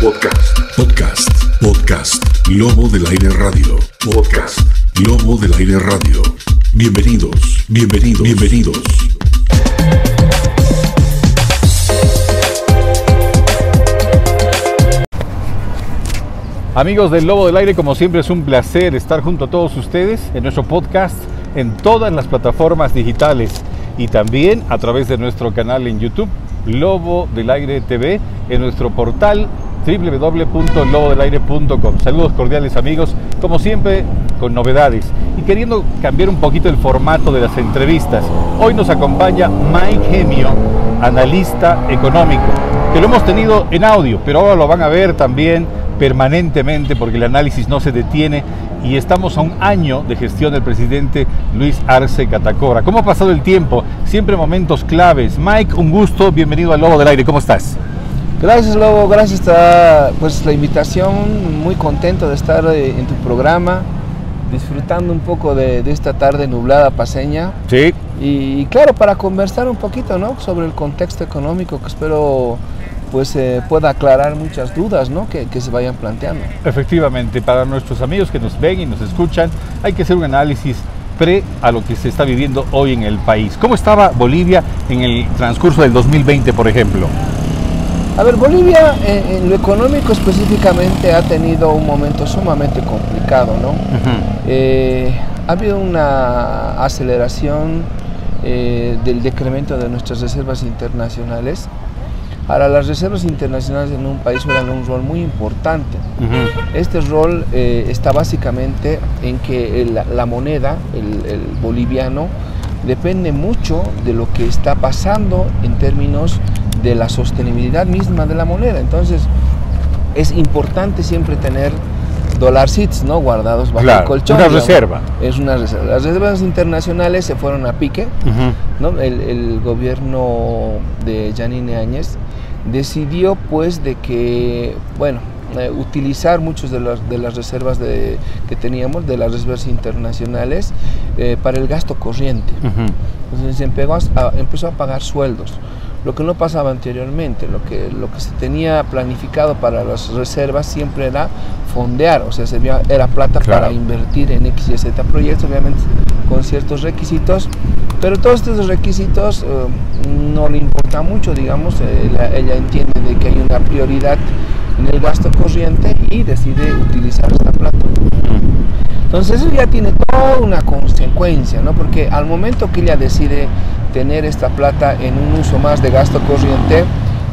Podcast. Podcast. Podcast. Lobo del Aire Radio. Podcast. Lobo del Aire Radio. Bienvenidos. Bienvenidos. Bienvenidos. Amigos del Lobo del Aire, como siempre es un placer estar junto a todos ustedes en nuestro podcast en todas las plataformas digitales y también a través de nuestro canal en YouTube, Lobo del Aire TV, en nuestro portal www.lobodelaire.com. Saludos cordiales amigos, como siempre con novedades y queriendo cambiar un poquito el formato de las entrevistas. Hoy nos acompaña Mike Gemio, analista económico, que lo hemos tenido en audio, pero ahora lo van a ver también permanentemente porque el análisis no se detiene y estamos a un año de gestión del presidente Luis Arce Catacora. ¿Cómo ha pasado el tiempo? Siempre momentos claves. Mike, un gusto, bienvenido al Lobo del Aire, ¿cómo estás? Gracias Lobo, gracias por pues, la invitación, muy contento de estar eh, en tu programa, disfrutando un poco de, esta tarde nublada paseña. Sí. Y, claro, para conversar un poquito ¿no? sobre el contexto económico que espero pues eh, pueda aclarar muchas dudas ¿no? que, que, se vayan planteando. Efectivamente, para nuestros amigos que nos ven y nos escuchan, hay que hacer un análisis pre a lo que se está viviendo hoy en el país. ¿Cómo estaba Bolivia en el transcurso del 2020, por ejemplo? A ver, Bolivia en, lo económico específicamente ha tenido un momento sumamente complicado, ¿no? Eh, ha habido una aceleración eh, del decremento de nuestras reservas internacionales Ahora, las reservas internacionales en un país juegan un rol muy importante. Este rol eh, está básicamente en que la moneda, el, boliviano, depende mucho de lo que está pasando en términos de la sostenibilidad misma de la moneda. Entonces, es importante siempre tener dólar seats, ¿no? Guardados bajo el colchón. Una reserva. Es una reserva. Las reservas internacionales se fueron a pique, ¿no? El, el, gobierno de Janine Áñez decidió pues de que, bueno, eh, utilizar muchas de las, de las reservas de, que teníamos, de las reservas internacionales, eh, para el gasto corriente. Entonces empezó a, pagar sueldos lo que no pasaba anteriormente, lo que, lo que se tenía planificado para las reservas siempre era fondear, o sea, era plata para invertir en X y Z proyectos, obviamente con ciertos requisitos, pero todos estos requisitos eh, no le importa mucho, digamos, ella, entiende de que hay una prioridad en el gasto corriente y decide utilizar esta plata. Entonces eso ya tiene toda una consecuencia, ¿no? Porque al momento que ella decide tener esta plata en un uso más de gasto corriente,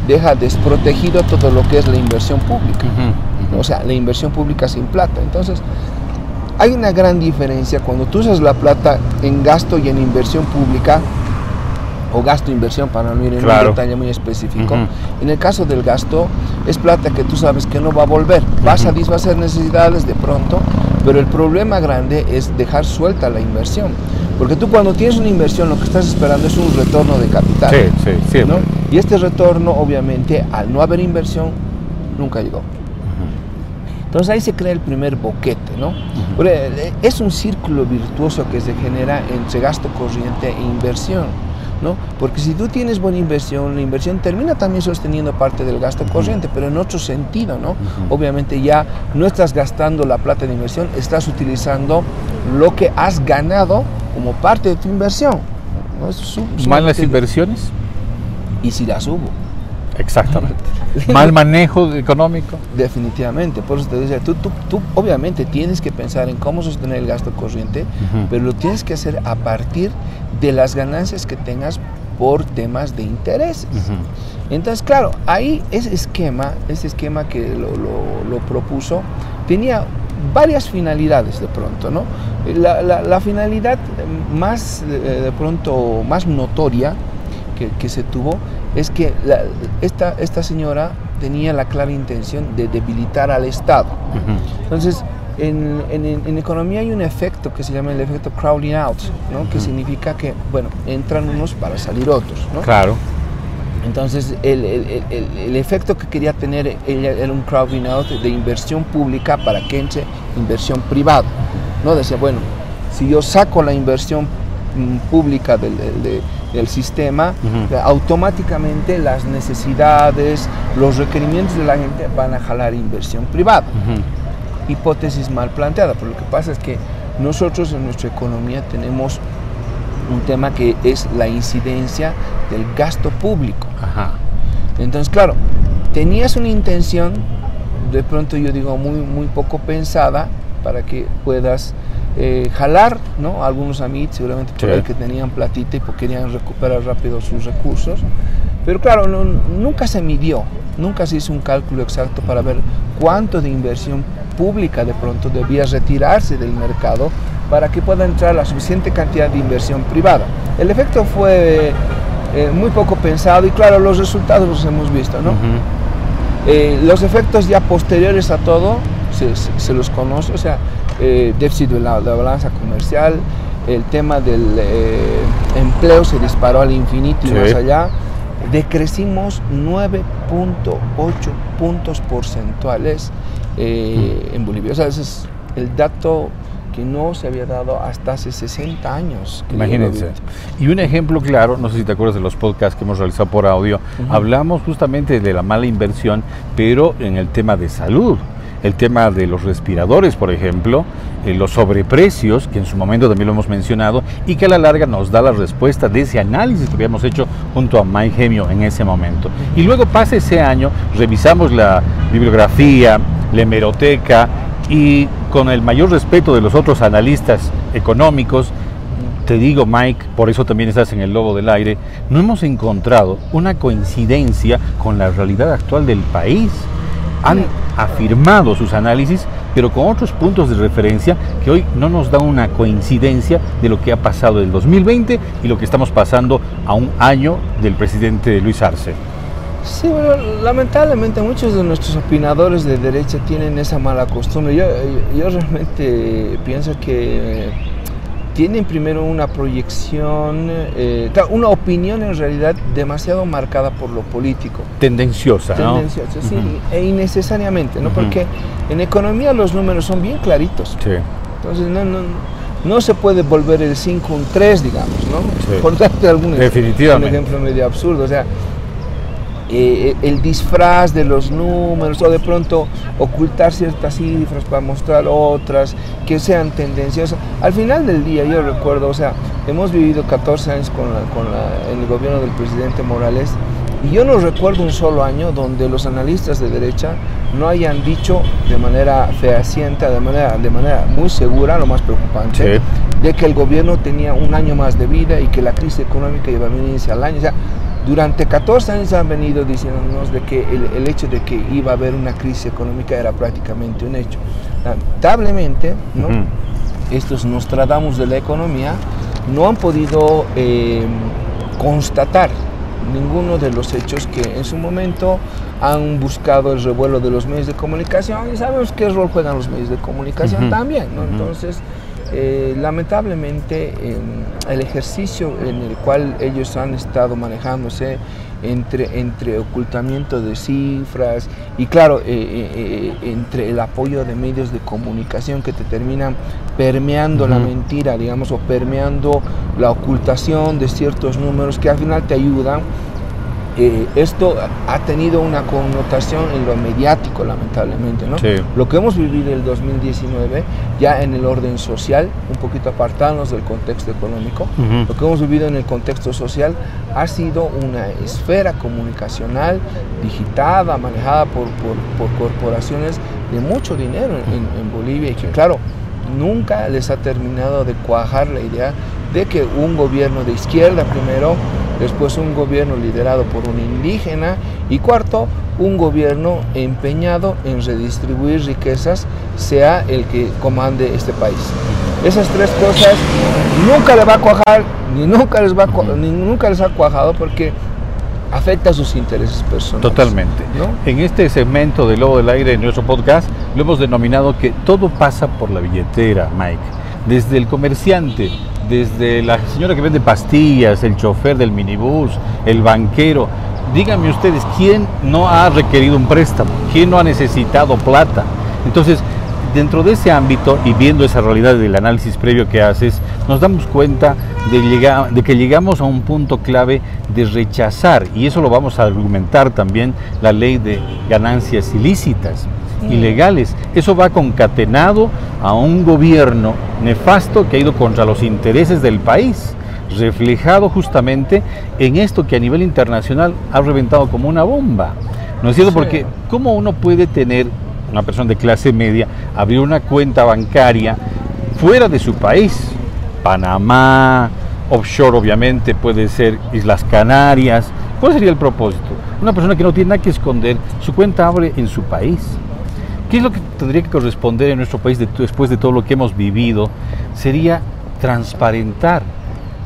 deja desprotegido todo lo que es la inversión pública. O sea, la inversión pública sin plata. Entonces, hay una gran diferencia cuando tú usas la plata en gasto y en inversión pública o gasto inversión para no ir en un detalle muy específico. En el caso del gasto es plata que tú sabes que no va a volver. Va a satisfacer necesidades de pronto, pero el problema grande es dejar suelta la inversión. Porque tú cuando tienes una inversión lo que estás esperando es un retorno de capital. Sí, sí, siempre. Y este retorno obviamente al no haber inversión nunca llegó. Entonces ahí se crea el primer boquete, ¿no? Eh, es un círculo virtuoso que se genera entre gasto corriente e inversión. ¿No? Porque si tú tienes buena inversión, la inversión termina también sosteniendo parte del gasto corriente, pero en otro sentido, ¿no? Obviamente ya no estás gastando la plata de inversión, estás utilizando lo que has ganado como parte de tu inversión. ¿no? ¿Malas inversiones? Y si las hubo. Exactamente. Mal manejo económico. Definitivamente, por eso te decía, tú, tú, obviamente tienes que pensar en cómo sostener el gasto corriente, pero lo tienes que hacer a partir de las ganancias que tengas por temas de intereses. Entonces, claro, ahí ese esquema, ese esquema que lo, propuso, tenía varias finalidades de pronto, ¿no? La, finalidad más, de pronto, más notoria que, se tuvo es que esta, esta señora tenía la clara intención de debilitar al Estado. Entonces, en, en, economía hay un efecto que se llama el efecto crowding out, ¿no? que significa que, bueno, entran unos para salir otros. ¿no? Claro. Entonces, el, el, el, efecto que quería tener ella era un crowding out de inversión pública para que entre inversión privada. ¿no? Decía, bueno, si yo saco la inversión mm, pública del, del sistema, automáticamente las necesidades, los requerimientos de la gente van a jalar inversión privada. Hipótesis mal planteada, pero lo que pasa es que nosotros en nuestra economía tenemos un tema que es la incidencia del gasto público. Entonces, claro, tenías una intención, de pronto yo digo muy, muy poco pensada, para que puedas eh, jalar, ¿no? Algunos amigos seguramente por que tenían platita y querían recuperar rápido sus recursos. Pero claro, nunca se midió, nunca se hizo un cálculo exacto para ver cuánto de inversión pública de pronto debía retirarse del mercado para que pueda entrar la suficiente cantidad de inversión privada. El efecto fue eh, muy poco pensado y claro, los resultados los hemos visto, ¿no? Eh, los efectos ya posteriores a todo se, se los conoce, o sea, eh, déficit de la, balanza comercial, el tema del eh, empleo se disparó al infinito y más allá, decrecimos 9.8 puntos porcentuales eh, en Bolivia. O sea, ese es el dato que no se había dado hasta hace 60 años. Imagínense. Y un ejemplo claro, no sé si te acuerdas de los podcasts que hemos realizado por audio, hablamos justamente de la mala inversión, pero en el tema de salud el tema de los respiradores, por ejemplo, eh, los sobreprecios, que en su momento también lo hemos mencionado, y que a la larga nos da la respuesta de ese análisis que habíamos hecho junto a Mike Gemio en ese momento. Y luego pasa ese año, revisamos la bibliografía, la hemeroteca, y con el mayor respeto de los otros analistas económicos, te digo, Mike, por eso también estás en el Lobo del Aire, no hemos encontrado una coincidencia con la realidad actual del país han afirmado sus análisis, pero con otros puntos de referencia que hoy no nos da una coincidencia de lo que ha pasado el 2020 y lo que estamos pasando a un año del presidente Luis Arce. Sí, bueno, lamentablemente muchos de nuestros opinadores de derecha tienen esa mala costumbre. Yo, yo realmente pienso que tienen primero una proyección, eh, una opinión en realidad demasiado marcada por lo político. Tendenciosa, ¿no? Tendenciosa, sí, e innecesariamente, ¿no? Porque en economía los números son bien claritos. Sí. Entonces no, no, no se puede volver el 5 un 3, digamos, ¿no? Por darte algún Definitivamente. ejemplo medio absurdo. O sea, eh, el disfraz de los números o de pronto ocultar ciertas cifras para mostrar otras que sean tendenciosas. Al final del día yo recuerdo, o sea, hemos vivido 14 años con, en el gobierno del presidente Morales y yo no recuerdo un solo año donde los analistas de derecha no hayan dicho de manera fehaciente, de manera, de manera muy segura, lo más preocupante, de que el gobierno tenía un año más de vida y que la crisis económica iba a venirse al año. O sea, durante 14 años han venido diciéndonos de que el, hecho de que iba a haber una crisis económica era prácticamente un hecho. Lamentablemente, ¿no? estos Nostradamus de la economía no han podido eh, constatar ninguno de los hechos que en su momento han buscado el revuelo de los medios de comunicación y sabemos qué rol juegan los medios de comunicación también. ¿no? Entonces, eh, lamentablemente el ejercicio en el cual ellos han estado manejándose entre, entre ocultamiento de cifras y claro, eh, eh, entre el apoyo de medios de comunicación que te terminan permeando la mentira, digamos, o permeando la ocultación de ciertos números que al final te ayudan eh, esto ha tenido una connotación en lo mediático, lamentablemente. ¿no? Lo que hemos vivido en el 2019, ya en el orden social, un poquito apartarnos del contexto económico, lo que hemos vivido en el contexto social ha sido una esfera comunicacional digitada, manejada por, por, corporaciones de mucho dinero en, en Bolivia y que, claro, nunca les ha terminado de cuajar la idea de que un gobierno de izquierda primero después un gobierno liderado por un indígena y cuarto, un gobierno empeñado en redistribuir riquezas, sea el que comande este país. Esas tres cosas nunca le va a cuajar, ni nunca les, va ni nunca les ha cuajado porque afecta a sus intereses personales. Totalmente. En este segmento de Lobo del Aire en nuestro podcast lo hemos denominado que todo pasa por la billetera, Mike. Desde el comerciante, desde la señora que vende pastillas, el chofer del minibús, el banquero. Díganme ustedes, ¿quién no ha requerido un préstamo? ¿Quién no ha necesitado plata? Entonces, dentro de ese ámbito y viendo esa realidad del análisis previo que haces, nos damos cuenta de, que llegamos a un punto clave de rechazar, y eso lo vamos a argumentar también, la ley de ganancias ilícitas, ilegales. Eso va concatenado a un gobierno nefasto que ha ido contra los intereses del país reflejado justamente en esto que a nivel internacional ha reventado como una bomba. ¿No es cierto? Porque ¿cómo uno puede tener, una persona de clase media, abrir una cuenta bancaria fuera de su país? Panamá, offshore obviamente, puede ser Islas Canarias. ¿Cuál sería el propósito? Una persona que no tiene nada que esconder, su cuenta abre en su país. ¿Qué es lo que tendría que corresponder en nuestro país después de todo lo que hemos vivido? Sería transparentar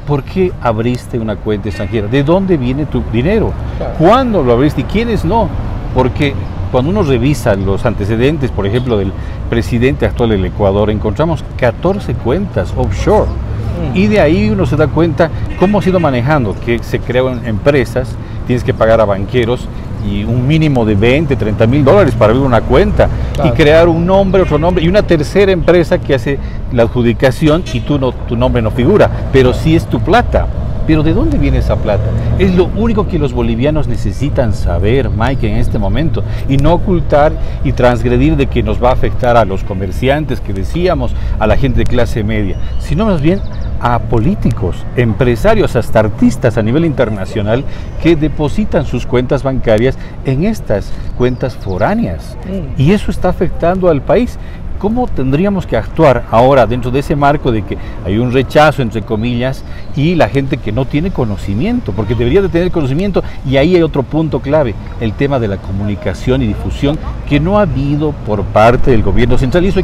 ¿por qué abriste una cuenta extranjera? ¿De dónde viene tu dinero? ¿Cuándo lo abriste y quiénes no? Porque cuando uno revisa los antecedentes, por ejemplo, del presidente actual del Ecuador, encontramos 14 cuentas offshore. Mm. Y de ahí uno se da cuenta cómo ha sido manejando, que se crean empresas, tienes que pagar a banqueros y un mínimo de 20, 30 mil dólares para abrir una cuenta y crear un nombre, otro nombre y una tercera empresa que hace la adjudicación y tú no, tu nombre no figura, pero sí es tu plata. Pero ¿de dónde viene esa plata? Es lo único que los bolivianos necesitan saber, Mike, en este momento, y no ocultar y transgredir de que nos va a afectar a los comerciantes que decíamos, a la gente de clase media, sino más bien a políticos, empresarios, hasta artistas a nivel internacional que depositan sus cuentas bancarias en estas cuentas foráneas. Y eso está afectando al país. ¿Cómo tendríamos que actuar ahora dentro de ese marco de que hay un rechazo, entre comillas, y la gente que no tiene conocimiento? Porque debería de tener conocimiento y ahí hay otro punto clave, el tema de la comunicación y difusión que no ha habido por parte del gobierno central y eso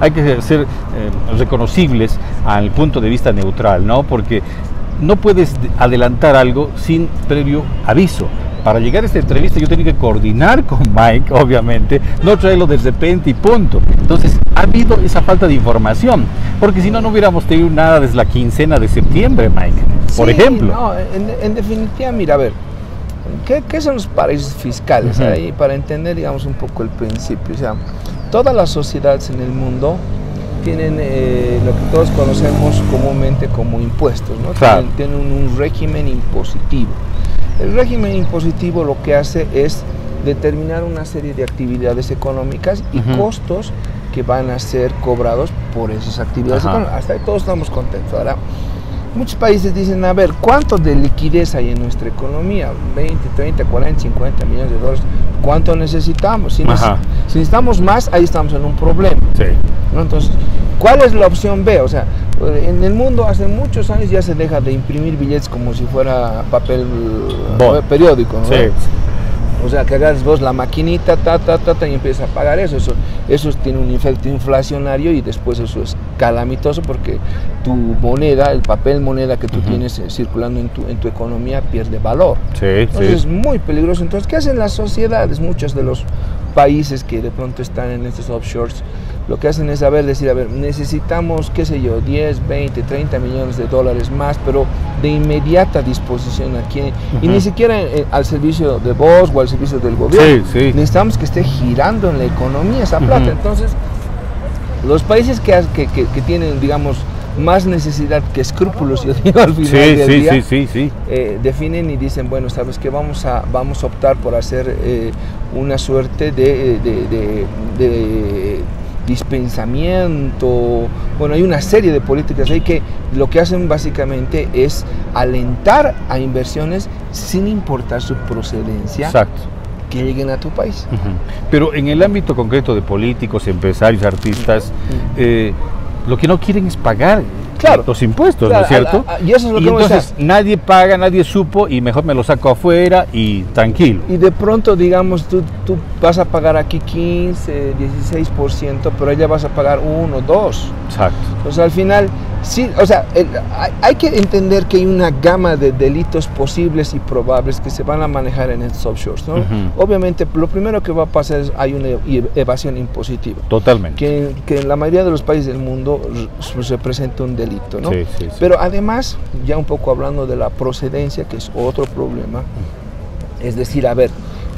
hay que ser, eh, reconocibles al punto de vista neutral, ¿no? Porque no puedes adelantar algo sin previo aviso para llegar a esta entrevista yo tenía que coordinar con Mike, obviamente, no traerlo de repente y punto. Entonces, ha habido esa falta de información, porque si no, no hubiéramos tenido nada desde la quincena de septiembre, Mike, por ejemplo. No, en, definitiva, mira, a ver, ¿qué, son los paraísos fiscales? Ahí, para entender, digamos, un poco el principio. O sea, todas las sociedades en el mundo tienen eh, lo que todos conocemos comúnmente como impuestos, ¿no? Tienen, un régimen impositivo. El régimen impositivo lo que hace es determinar una serie de actividades económicas y costos que van a ser cobrados por esas actividades económicas. Hasta ahí todos estamos contentos. Ahora, muchos países dicen, a ver, ¿cuánto de liquidez hay en nuestra economía? 20, 30, 40, 50 millones de dólares. ¿Cuánto necesitamos? Si, necesitamos más, ahí estamos en un problema. Sí. Entonces, ¿cuál es la opción B? O sea, en el mundo hace muchos años ya se deja de imprimir billetes como si fuera papel eh, periódico. ¿no? Sí. O sea, que hagas vos la maquinita, ta, ta, ta, ta, y empiezas a pagar eso. eso. Eso tiene un efecto inflacionario y después eso es calamitoso porque tu moneda, el papel moneda que tú tienes eh, circulando en tu, en tu economía pierde valor. Sí, Entonces es muy peligroso. Entonces, ¿qué hacen las sociedades? Muchos de los países que de pronto están en estos offshores lo que hacen es saber decir, a ver, necesitamos, qué sé yo, 10, 20, 30 millones de dólares más, pero de inmediata disposición aquí, y ni siquiera eh, al servicio de vos o al servicio del gobierno. Necesitamos que esté girando en la economía esa plata. Entonces, los países que, que, que, tienen, digamos, más necesidad que escrúpulos, yo digo, al final del día, eh, definen y dicen, bueno, sabes que vamos a, vamos a optar por hacer eh, una suerte de, de dispensamiento, bueno, hay una serie de políticas ahí que lo que hacen básicamente es alentar a inversiones sin importar su procedencia. que lleguen a tu país. Pero en el ámbito concreto de políticos, empresarios, artistas, eh, lo que no quieren es pagar claro, los impuestos, ¿no es cierto? y eso es lo que entonces nadie paga, nadie supo y mejor me lo saco afuera y tranquilo. Y de pronto, digamos, tú, tú vas a pagar aquí 15, 16%, pero ella vas a pagar 1, 2. Exacto. Entonces al final Sí, o sea, hay, que entender que hay una gama de delitos posibles y probables que se van a manejar en estos offshores. ¿no? Obviamente, lo primero que va a pasar es hay una evasión impositiva. Totalmente. Que, que en la mayoría de los países del mundo representa un delito. ¿no? Sí, sí, sí. Pero además, ya un poco hablando de la procedencia, que es otro problema, es decir, a ver,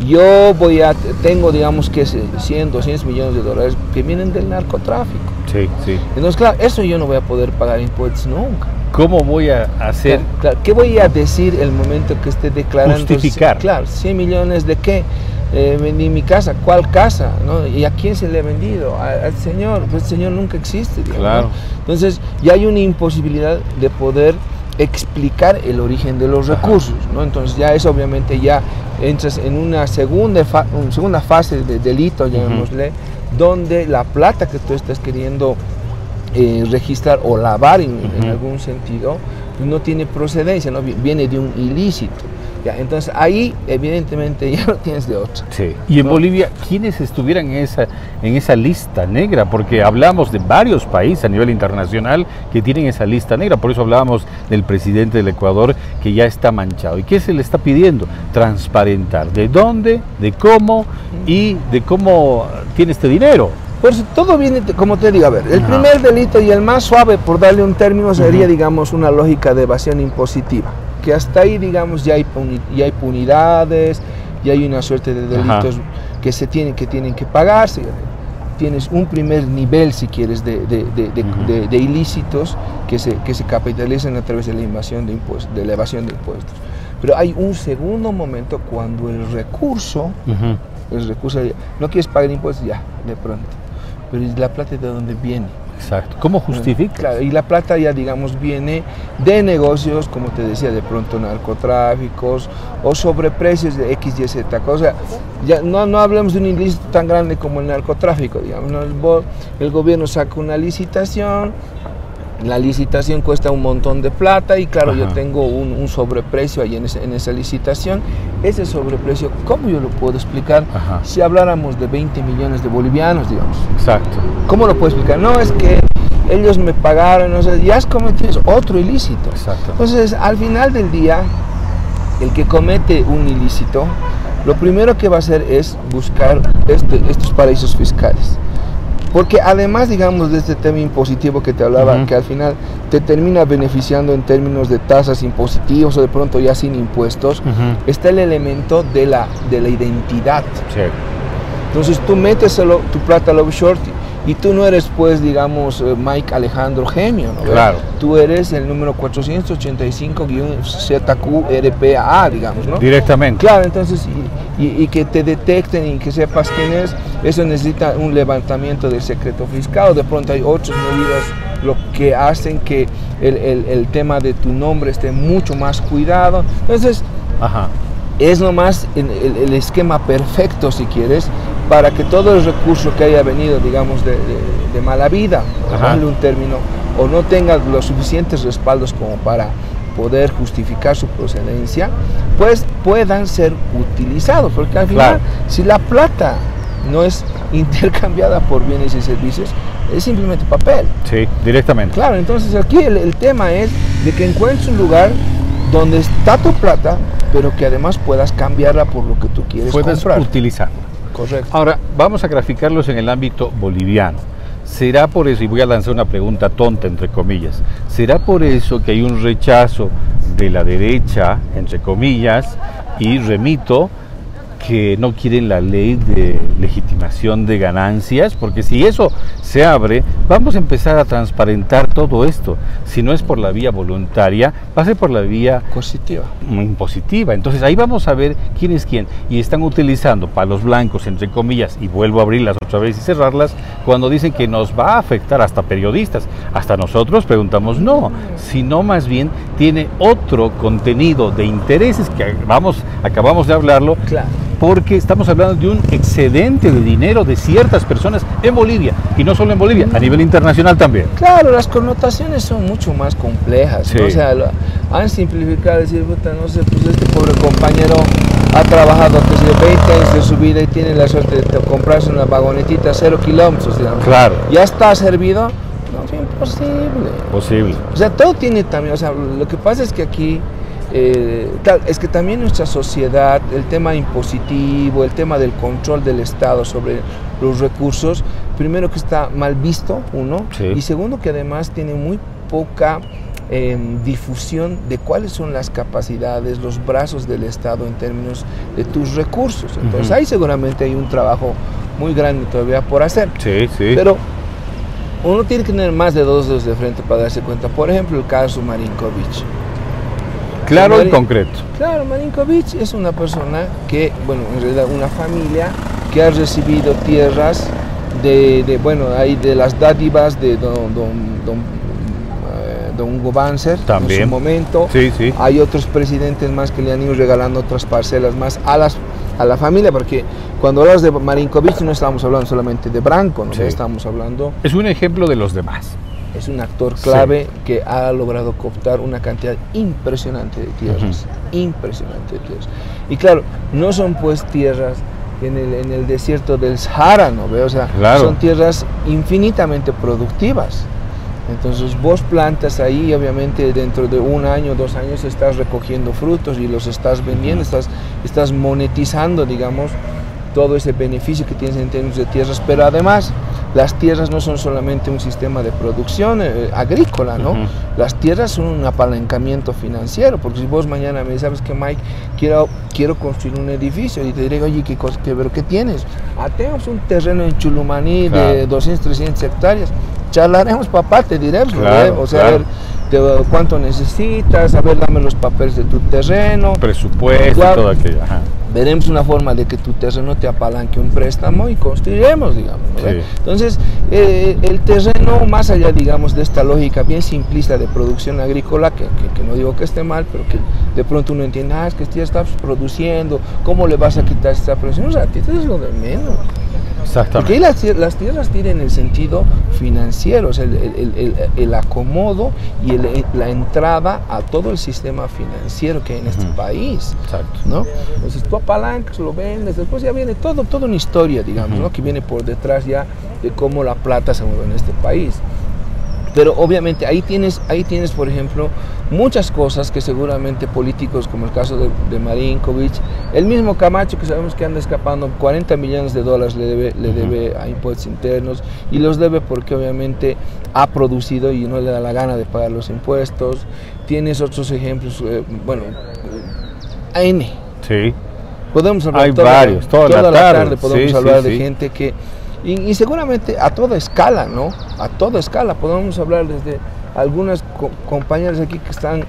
yo voy a, tengo digamos que 100, 200 millones de dólares que vienen del narcotráfico. Sí, sí. Entonces, claro, eso yo no voy a poder pagar impuestos nunca. ¿Cómo voy a hacer? Claro, ¿Qué voy a decir el momento que esté declarando? Justificar. Claro, 100 millones de qué? Eh, vendí mi casa, ¿cuál casa? ¿no? ¿Y a quién se le ha vendido? al Señor, pues el Señor nunca existe. claro. Entonces ya hay una imposibilidad de poder explicar el origen de los recursos, ¿no? Entonces ya eso obviamente ya entras en una segunda, segunda fase de delito, llamémosle, donde la plata que tú estás queriendo eh, registrar o lavar en, algún sentido no tiene procedencia, ¿no? viene de un ilícito entonces ahí evidentemente ya lo tienes de otro. Sí. Y en Bolivia, ¿quiénes estuvieran en esa, en esa lista negra? Porque hablamos de varios países a nivel internacional que tienen esa lista negra. Por eso hablábamos del presidente del Ecuador que ya está manchado. ¿Y qué se le está pidiendo? Transparentar. ¿De dónde? ¿De cómo? Y de cómo tiene este dinero. Por eso todo viene, como te digo, a ver, el primer delito y el más suave, por darle un término, sería, digamos, una lógica de evasión impositiva que hasta ahí, digamos, ya hay, ya hay punidades, ya hay una suerte de delitos que se tienen que, tienen que pagarse. Tienes un primer nivel, si quieres, de, de, ilícitos que se, que se capitalizan a través de la invasión de impuestos, de la evasión de impuestos. Pero hay un segundo momento cuando el recurso, el recurso, no quieres pagar impuestos, ya, de pronto. Pero la plata de dónde viene? Exacto. ¿Cómo justifica? y la plata ya, digamos, viene de negocios, como te decía, de pronto narcotráficos o sobreprecios de X, Y, Z. O sea, ya no, no hablemos de un ilícito tan grande como el narcotráfico, digamos. El, gobierno saca una licitación, la licitación cuesta un montón de plata y claro, yo tengo un, sobreprecio ahí en, en, esa licitación. Ese sobreprecio, ¿cómo yo lo puedo explicar si habláramos de 20 millones de bolivianos, digamos? Exacto. ¿Cómo lo puedo explicar? No, es que ellos me pagaron, ya has cometido otro ilícito. Exacto. Entonces, al final del día, el que comete un ilícito, lo primero que va a hacer es buscar este, estos paraísos fiscales. Porque además, digamos, de este tema impositivo que te hablaba, que al final te termina beneficiando en términos de tasas impositivas o de pronto ya sin impuestos, está el elemento de la, de la identidad. Entonces tú metes tu plata al offshore y tú no eres, pues, digamos, eh, Mike Alejandro Gemio, ¿no? Claro. Tú eres el número 485-ZQRPA, digamos, ¿no? Directamente. Claro, entonces, y, que te detecten y que sepas quién es, eso necesita un levantamiento del secreto fiscal. De pronto hay otras medidas lo que hacen que el, tema de tu nombre esté mucho más cuidado. Entonces, es nomás el, el esquema perfecto, si quieres, para que todo el recurso que haya venido, digamos, de, mala vida, darle un término, o no tenga los suficientes respaldos como para poder justificar su procedencia, pues puedan ser utilizados, porque al final, si la plata no es intercambiada por bienes y servicios, es simplemente papel. Sí, directamente. Claro, entonces aquí el, tema es de que encuentres un lugar donde está tu plata, pero que además puedas cambiarla por lo que tú quieres puedes utilizar. Correcto. Ahora, vamos a graficarlos en el ámbito boliviano. ¿Será por eso, y voy a lanzar una pregunta tonta, entre comillas, ¿será por eso que hay un rechazo de la derecha, entre comillas, y remito, que no quieren la ley de legitimación de ganancias, porque si eso se abre, vamos a empezar a transparentar todo esto. Si no es por la vía voluntaria, va a ser por la vía positiva. Impositiva. Entonces ahí vamos a ver quién es quién. Y están utilizando palos blancos, entre comillas, y vuelvo a abrirlas otra vez y cerrarlas, cuando dicen que nos va a afectar hasta periodistas. Hasta nosotros preguntamos, no, sino más bien tiene otro contenido de intereses que vamos, acabamos de hablarlo. Claro porque estamos hablando de un excedente de dinero de ciertas personas en Bolivia, y no solo en Bolivia, a nivel internacional también. Claro, las connotaciones son mucho más complejas, o sea, han simplificado, decir, puta, no sé, pues este pobre compañero ha trabajado desde 20 años de su vida y tiene la suerte de comprarse una vagonetita a cero kilómetros, digamos. Claro. ¿Ya está servido? No, es imposible. Posible. O sea, todo tiene también, o sea, lo que pasa es que aquí eh, es que también nuestra sociedad, el tema impositivo, el tema del control del Estado sobre los recursos, primero que está mal visto, uno, y segundo que además tiene muy poca em, difusión de cuáles son las capacidades, los brazos del Estado en términos de tus recursos. Entonces ahí seguramente hay un trabajo muy grande todavía por hacer. Sí, sí. Pero uno tiene que tener más de dos dedos de frente para darse cuenta. Por ejemplo, el caso Marinkovic. Claro y concreto. Claro, Marinkovic es una persona que, bueno, en realidad una familia que ha recibido tierras de, bueno, hay de las dádivas de don, don, eh, Hugo Banzer También. en su momento. Sí, sí. Hay otros presidentes más que le han ido regalando otras parcelas más a las a la familia, porque cuando hablas de Marinkovic no estamos hablando solamente de Branco, ¿no? estamos hablando... Es un ejemplo de los demás. Es un actor clave que ha logrado cooptar una cantidad impresionante de tierras, impresionante de tierras. Y claro, no son pues tierras en el, en el desierto del Sahara, ¿no? O sea, son tierras infinitamente productivas. Entonces vos plantas ahí, obviamente dentro de un año, dos años estás recogiendo frutos y los estás vendiendo, estás, estás monetizando, digamos, todo ese beneficio que tienes en términos de tierras, pero además las tierras no son solamente un sistema de producción eh, agrícola, ¿no? Las tierras son un apalancamiento financiero, porque si vos mañana me sabes que Mike, quiero, quiero construir un edificio y te diré, oye, ¿qué, cosa, qué, pero, ¿qué tienes? Ah, tenemos un terreno en Chulumaní de 200, 300 hectáreas, charlaremos papá, te diré, pues, o sea, cuánto necesitas, a ver, dame los papeles de tu terreno. Presupuesto, todo aquello. Veremos una forma de que tu terreno te apalanque un préstamo y construiremos, digamos. Entonces, eh, el terreno, más allá, digamos, de esta lógica bien simplista de producción agrícola, que, no digo que esté mal, pero que de pronto uno entiende, ah, es que ya estás produciendo, ¿cómo le vas a quitar esta producción? O sea, es lo de menos. Porque las, las, tierras tienen el sentido financiero, o sea, el, acomodo y la entrada a todo el sistema financiero que hay en este país. Exacto. ¿no? Entonces tú apalancas, lo vendes, después ya viene todo, toda una historia, digamos, ¿no? que viene por detrás ya de cómo la plata se mueve en este país. Pero obviamente ahí tienes, ahí tienes, por ejemplo, muchas cosas que seguramente políticos, como el caso de, de Marinkovic, el mismo Camacho que sabemos que anda escapando 40 millones de dólares le debe, le debe a impuestos internos y los debe porque obviamente ha producido y no le da la gana de pagar los impuestos. Tienes otros ejemplos, eh, bueno, N. Sí. Podemos hablar Hay varios, toda, la, tarde, podemos hablar de gente que y, seguramente a toda escala, ¿no? A toda escala. Podemos hablar desde algunas compañeras aquí que están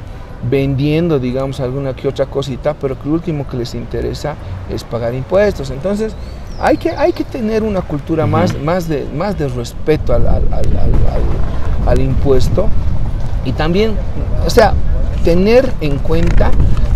vendiendo, digamos, alguna que otra cosita, pero que lo último que les interesa es pagar impuestos. Entonces, hay que, hay que tener una cultura más, más, de, más de respeto al, al, al impuesto y también, o sea, tener en cuenta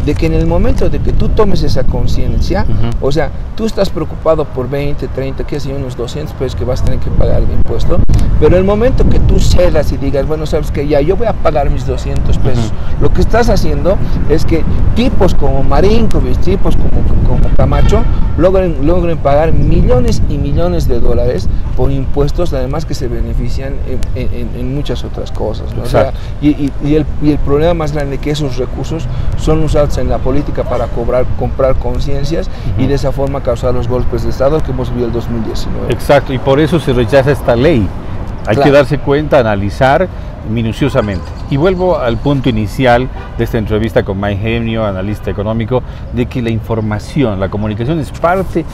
de que en el momento de que tú tomes esa conciencia, o sea, tú estás preocupado por 20, 30, que sé unos 200 pesos que vas a tener que pagar de impuesto, pero el momento que tú cedas y digas, bueno, sabes que ya yo voy a pagar mis 200 pesos, lo que estás haciendo es que tipos como Marinkovic, tipos como, como Camacho, logren, logren pagar millones y millones de dólares por impuestos, además que se benefician en, muchas otras cosas. y, el, y el problema más grande que esos recursos son usados en la política para cobrar, comprar conciencias y de esa forma causar los golpes de Estado que hemos vivido el 2019. Exacto, y por eso se rechaza esta ley. Hay que darse cuenta, analizar minuciosamente. Y vuelvo al punto inicial de esta entrevista con Mike Genio, analista económico, de que la información, la comunicación es parte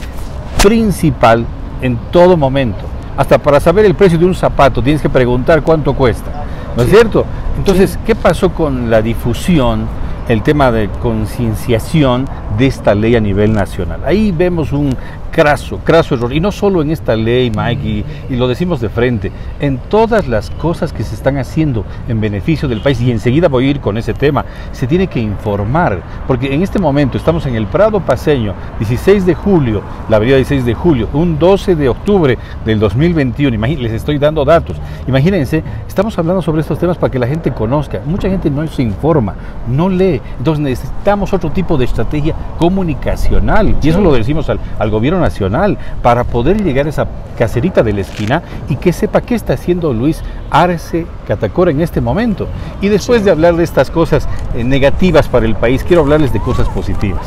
principal en todo momento. Hasta para saber el precio de un zapato tienes que preguntar cuánto cuesta. ¿No es cierto? Entonces, ¿qué pasó con la difusión el tema de concienciación de esta ley a nivel nacional. Ahí vemos un craso, craso error. Y no solo en esta ley, Mike, y, lo decimos de frente, en todas las cosas que se están haciendo en beneficio del país, y enseguida voy a ir con ese tema, se tiene que informar, porque en este momento estamos en el Prado Paseño, 16 de julio, la avenida 16 de julio, un 12 de octubre del 2021, les estoy dando datos. Imagínense, estamos hablando sobre estos temas para que la gente conozca. Mucha gente no se informa, no lee. Entonces necesitamos otro tipo de estrategia comunicacional, y eso lo decimos al, al gobierno nacional para poder llegar a esa caserita de la esquina y que sepa qué está haciendo Luis Arce Catacora en este momento. Y después de hablar de estas cosas eh, negativas para el país, quiero hablarles de cosas positivas,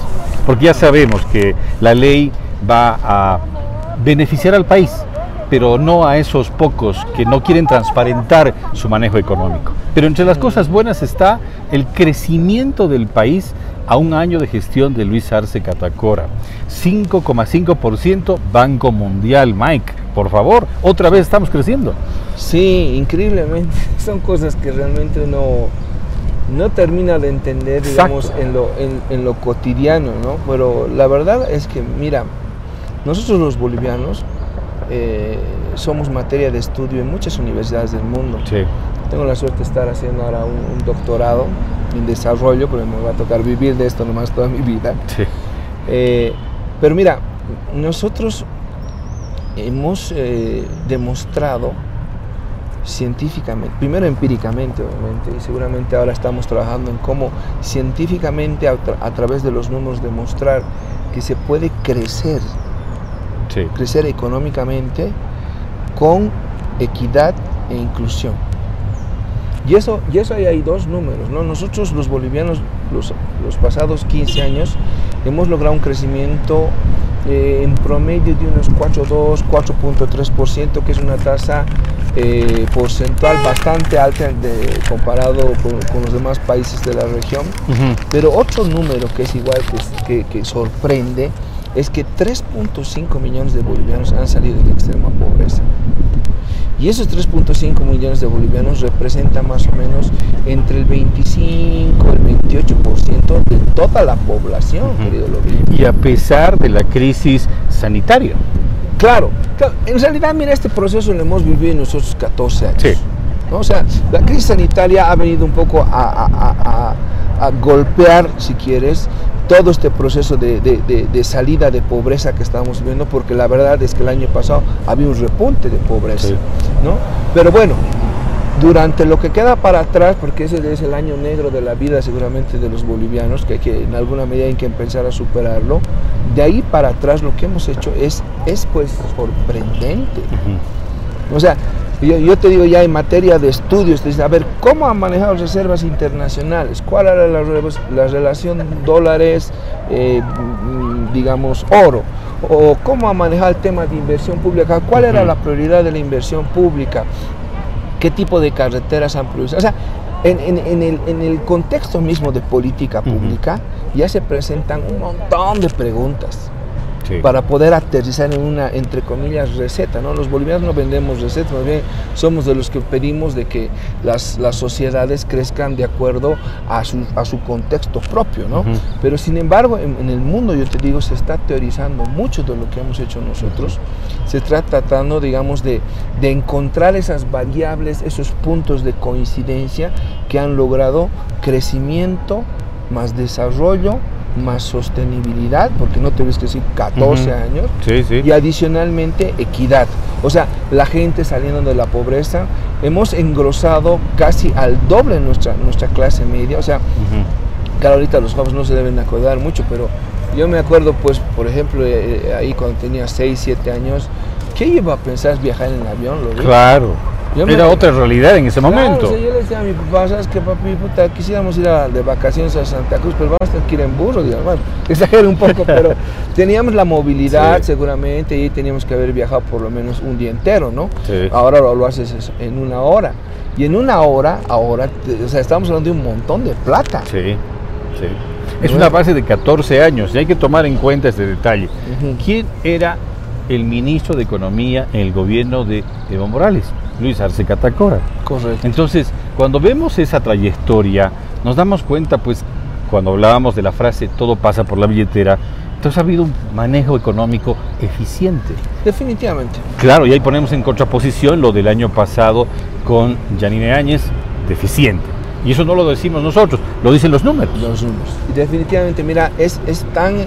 porque ya sabemos que la ley va a beneficiar al país, pero no a esos pocos que no quieren transparentar su manejo económico. Pero entre las cosas buenas está el crecimiento del país a un año de gestión de Luis Arce Catacora. 5,5% Banco Mundial, Mike. Por favor, otra vez estamos creciendo. Sí, increíblemente. Son cosas que realmente uno no termina de entender, digamos, en lo, en, lo cotidiano, ¿no? Pero la verdad es que, mira, nosotros los bolivianos eh, somos materia de estudio en muchas universidades del mundo. Sí. Tengo la suerte de estar haciendo ahora un, doctorado en desarrollo, pero me va a tocar vivir de esto nomás toda mi vida. Sí. Eh, pero mira, nosotros hemos eh, demostrado científicamente, primero empíricamente obviamente, y seguramente ahora estamos trabajando en cómo científicamente a, través de los números demostrar que se puede crecer, crecer económicamente con equidad e inclusión. Y eso, y eso ahí hay dos números, ¿no? Nosotros los bolivianos, los, los pasados 15 años, hemos logrado un crecimiento eh, en promedio de unos 4,2, 4.3%, que es una tasa eh, porcentual bastante alta de, comparado con, los demás países de la región. Pero otro número que es igual que, que, sorprende es que 3.5 millones de bolivianos han salido de la extrema pobreza. Y esos 3.5 millones de bolivianos representan más o menos entre el 25 y el 28% de toda la población, querido Y a pesar de la crisis sanitaria. Claro, en realidad, mira, este proceso lo hemos vivido nosotros 14 años. Sí. O sea, la crisis sanitaria ha venido un poco a, golpear, si quieres, todo este proceso de, salida de pobreza que estamos viendo, porque la verdad es que el año pasado había un repunte de pobreza, ¿no? Pero bueno, durante lo que queda para atrás, porque ese es el año negro de la vida seguramente de los bolivianos, que, hay que en alguna medida hay que empezar a superarlo, de ahí para atrás lo que hemos hecho es, es pues sorprendente. O sea, yo, te digo ya en materia de estudios, a ver, ¿cómo han manejado reservas internacionales? ¿Cuál era la, la relación dólares, eh, digamos, oro? ¿O cómo ha manejado el tema de inversión pública? ¿Cuál era la prioridad de la inversión pública? qué tipo de carreteras han producido. O sea, en, el, contexto mismo de política pública ya se presentan un montón de preguntas para poder aterrizar en una, entre comillas, receta. ¿no? Los bolivianos no vendemos recetas, más bien somos de los que pedimos de que las, las sociedades crezcan de acuerdo a su, a su contexto propio. ¿no? Pero sin embargo, en, el mundo, yo te digo, se está teorizando mucho de lo que hemos hecho nosotros. Se está tratando, digamos, de, de encontrar esas variables, esos puntos de coincidencia que han logrado crecimiento más desarrollo más sostenibilidad, porque no te ves que decir 14 años, y adicionalmente equidad. O sea, la gente saliendo de la pobreza, hemos engrosado casi al doble nuestra, nuestra clase media, o sea, claro, ahorita los jóvenes no se deben acordar mucho, pero yo me acuerdo, pues, por ejemplo, eh, eh, ahí cuando tenía 6, 7 años, ¿qué iba a pensar viajar en avión? ¿lo claro. Era otra realidad en ese momento. yo le decía a mi papá, ¿sabes qué, papi? Puta, quisiéramos ir de vacaciones a Santa Cruz, pero vamos a tener que ir en burro. Digo, bueno, exagero un poco, pero teníamos la movilidad seguramente y teníamos que haber viajado por lo menos un día entero, ¿no? Ahora lo, haces en una hora. Y en una hora, ahora, o sea, estamos hablando de un montón de plata. Sí, sí. Es una base de 14 años y hay que tomar en cuenta este detalle. ¿Quién era el ministro de Economía en el gobierno de Evo Morales? Luis Arce Catacora. Correcto. Entonces, cuando vemos esa trayectoria, nos damos cuenta, pues, cuando hablábamos de la frase todo pasa por la billetera, entonces ha habido un manejo económico eficiente. Definitivamente. Claro, y ahí ponemos en contraposición lo del año pasado con Janine Áñez, deficiente. Y eso no lo decimos nosotros, lo dicen los números. Los números. Y definitivamente, mira, es, es tan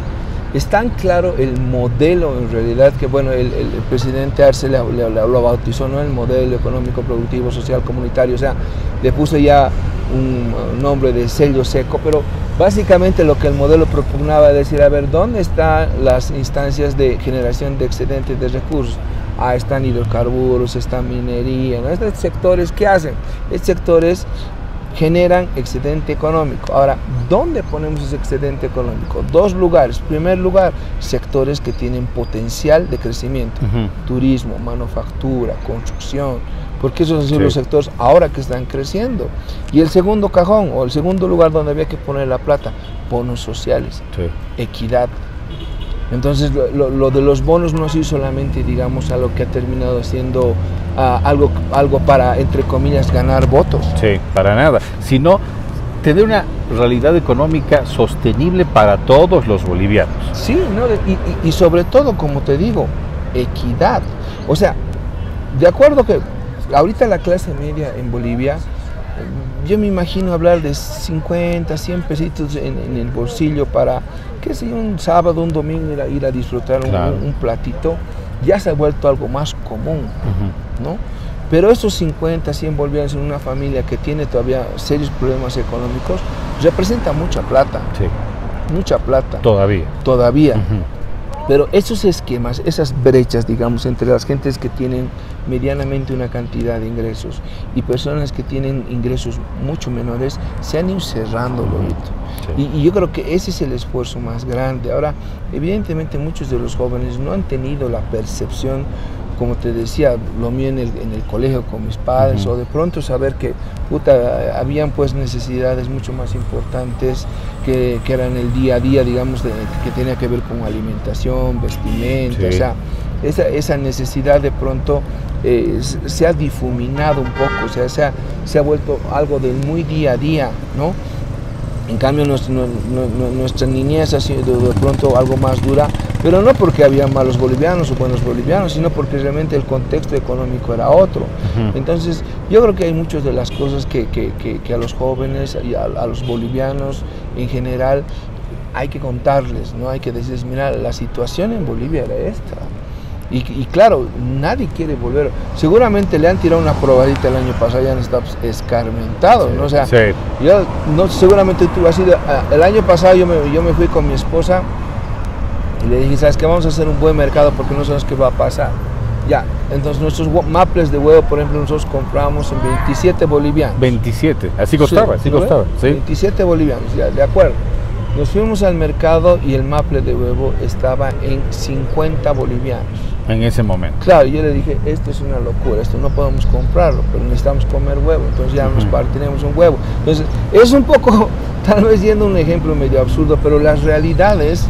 es tan claro el modelo en realidad que, bueno, el, presidente Arce le, lo bautizó, ¿no? El modelo económico, productivo, social, comunitario, o sea, le puso ya un nombre de sello seco, pero básicamente lo que el modelo propugnaba es decir, a ver, ¿dónde están las instancias de generación de excedentes de recursos? Ah, están hidrocarburos, está minería, ¿no? Estos sectores, ¿qué hacen? Estos sectores generan excedente económico. Ahora, ¿dónde ponemos ese excedente económico? Dos lugares. primer lugar, sectores que tienen potencial de crecimiento. Turismo, manufactura, construcción, porque esos Sí. los sectores ahora que están creciendo. Y el segundo cajón o el segundo lugar donde había que poner la plata, bonos sociales, Sí. equidad. Entonces lo, lo- lo de los bonos no ha sido solamente, digamos, algo que ha terminado siendo algo, algo para, entre comillas, ganar votos. Sí, para nada. Sino tener una realidad económica sostenible para todos los bolivianos. Sí, ¿no? y, y- y sobre todo, como te digo, equidad. O sea, de acuerdo que ahorita la clase media en Bolivia, yo me imagino hablar de 50, 100 pesitos en, en el bolsillo para, qué sé un sábado, un domingo ir a, ir a disfrutar un- Claro. un, un platito, ya se ha vuelto algo más común, ¿no? Pero esos 50, 100 bolivianos en una familia que tiene todavía serios problemas económicos, representa mucha plata, Sí, mucha plata, todavía. todavía. Pero esos esquemas, esas brechas, digamos, entre las gentes que tienen medianamente una cantidad de ingresos y personas que tienen ingresos mucho menores, se han ido cerrando. Sí. Y, y yo creo que ese es el esfuerzo más grande. Ahora, evidentemente muchos de los jóvenes no han tenido la percepción, como te decía, lo mío en el, en el colegio con mis padres, o de pronto saber que puta, habían pues necesidades mucho más importantes que, que eran el día a día, digamos, de- que tenía que ver con alimentación, vestimenta, Sí. o sea, esa, esa necesidad de pronto eh, se ha difuminado un poco, o sea, se ha, se ha vuelto algo del muy día a día, ¿no? En cambio, nuestra, nu- nu- nu- nuestra niñez ha sido de pronto algo más dura, pero no porque había malos bolivianos o buenos bolivianos, sino porque realmente el contexto económico era otro. Entonces, yo creo que hay muchas de las cosas que, que- que- que a los jóvenes y a, a los bolivianos en general hay que contarles, ¿no? Hay que decirles, mira, la situación en Bolivia era esta. Y, y claro, nadie quiere volver. Seguramente le han tirado una probadita el año pasado y han estado escarmentados, ¿no? O sea, Sí. yo, no, seguramente tú has ido, el año pasado yo me, yo me fui con mi esposa y le dije, ¿sabes qué? Vamos a hacer un buen mercado porque no sabemos qué va a pasar. Ya, entonces nuestros maples de huevo, por ejemplo, nosotros compramos en 27 bolivianos. 27, así costaba, Sí, así costaba. Sí. 27 bolivianos, ya, de acuerdo. Nos fuimos al mercado y el maple de huevo estaba en 50 bolivianos. En ese momento. Claro, yo le dije, esto es una locura, esto no podemos comprarlo, pero necesitamos comer huevo, entonces ya nos Ujú. partiremos un huevo. Entonces, es un poco, tal vez yendo un ejemplo medio absurdo, pero las realidades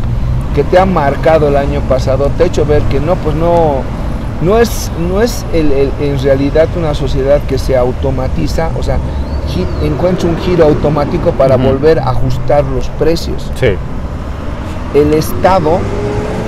que te han marcado el año pasado te ha hecho ver que no, pues no, no es, no es el- el- en realidad una sociedad que se automatiza, o sea, encuentra un giro automático para Ujú. volver a ajustar los precios Sí. el Estado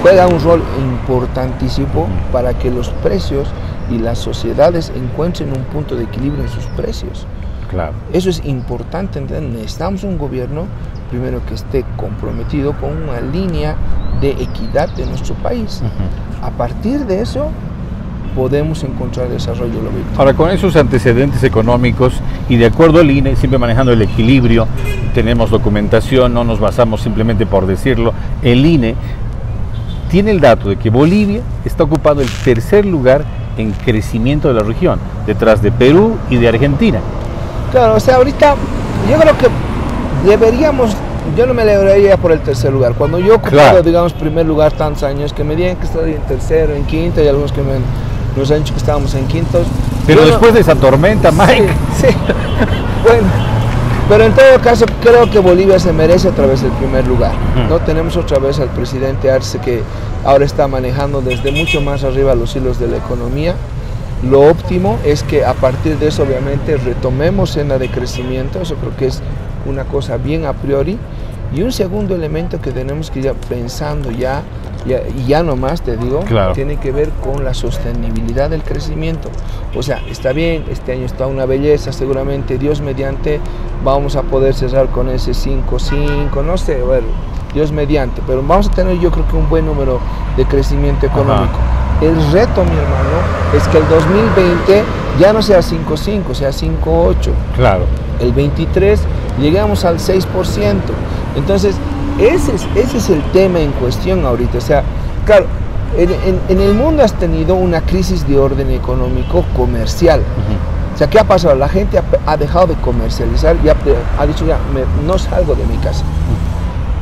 juega un rol importantísimo para que los precios y las sociedades encuentren un punto de equilibrio en sus precios. Claro. Eso es importante, ¿entendés? necesitamos un gobierno primero que esté comprometido con una línea de equidad de nuestro país. Ujú. A partir de eso podemos encontrar desarrollo lógico. Ahora, con esos antecedentes económicos y de acuerdo al INE, siempre manejando el equilibrio, tenemos documentación, no nos basamos simplemente por decirlo, el INE tiene el dato de que Bolivia está ocupando el tercer lugar en crecimiento de la región, detrás de Perú y de Argentina. Claro, o sea, ahorita yo creo que deberíamos, yo no me alegraría por el tercer lugar. Cuando yo he Claro. digamos, primer lugar tantos años, que me digan que estoy en tercero, en quinto, y algunos que me, nos han dicho que estábamos en quintos. Pero después de esa tormenta, Mike, Sí, sí. bueno, pero en todo caso creo que Bolivia se merece otra vez el primer lugar. ¿no? Tenemos otra vez al presidente Arce que ahora está manejando desde mucho más arriba los hilos de la economía. Lo óptimo es que a partir de eso obviamente retomemos senda de crecimiento, eso creo que es una cosa bien a priori. Y un segundo elemento que tenemos que ir pensando ya, ya, y ya nomás te digo, Claro. tiene que ver con la sostenibilidad del crecimiento. O sea, está bien, este año está una belleza, seguramente Dios mediante vamos a poder cerrar con ese 5-5, no sé, bueno, Dios mediante, pero vamos a tener yo creo que un buen número de crecimiento económico. El reto, mi hermano, es que el 2020 ya no sea 5-5, sea 5-8 claro, el 23 llegamos al 6%. Entonces, ese es, ese es el tema en cuestión ahorita. O sea, claro, en, en- en el mundo has tenido una crisis de orden económico comercial. Ujú. O sea, ¿qué ha pasado? La gente ha, ha dejado de comercializar y ha, ha dicho ya, me- no salgo de mi casa.